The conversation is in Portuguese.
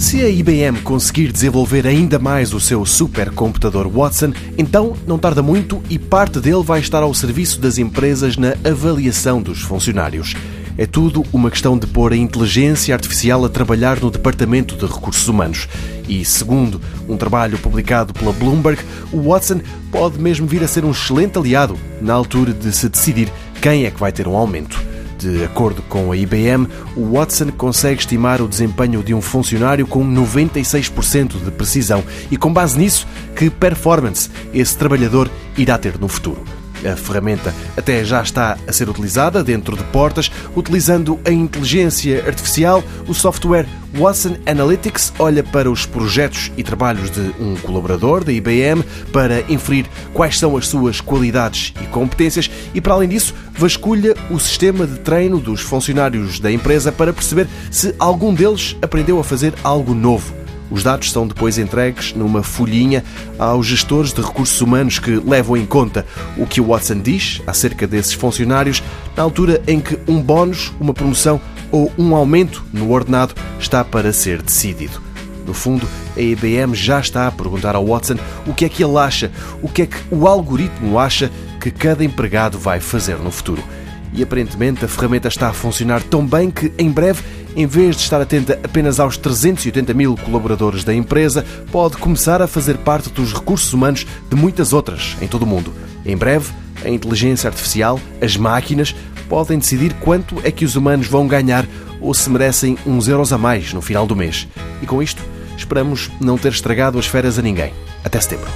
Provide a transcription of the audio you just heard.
Se a IBM conseguir desenvolver ainda mais o seu supercomputador Watson, então não tarda muito e parte dele vai estar ao serviço das empresas na avaliação dos funcionários. É tudo uma questão de pôr a inteligência artificial a trabalhar no Departamento de Recursos Humanos. E, segundo um trabalho publicado pela Bloomberg, o Watson pode mesmo vir a ser um excelente aliado na altura de se decidir quem é que vai ter um aumento. De acordo com a IBM, o Watson consegue estimar o desempenho de um funcionário com 96% de precisão e, com base nisso, que performance esse trabalhador irá ter no futuro. A ferramenta até já está a ser utilizada dentro de portas, utilizando a inteligência artificial. O software Watson Analytics olha para os projetos e trabalhos de um colaborador da IBM para inferir quais são as suas qualidades e competências e, para além disso, vasculha o sistema de treino dos funcionários da empresa para perceber se algum deles aprendeu a fazer algo novo. Os dados são depois entregues numa folhinha aos gestores de recursos humanos que levam em conta o que o Watson diz acerca desses funcionários na altura em que um bónus, uma promoção ou um aumento no ordenado está para ser decidido. No fundo, a IBM já está a perguntar ao Watson o que é que ele acha, o que é que o algoritmo acha que cada empregado vai fazer no futuro. E aparentemente a ferramenta está a funcionar tão bem que, em breve, em vez de estar atenta apenas aos 380 mil colaboradores da empresa, pode começar a fazer parte dos recursos humanos de muitas outras em todo o mundo. Em breve, a inteligência artificial, as máquinas, podem decidir quanto é que os humanos vão ganhar ou se merecem uns euros a mais no final do mês. E com isto, esperamos não ter estragado as férias a ninguém. Até setembro.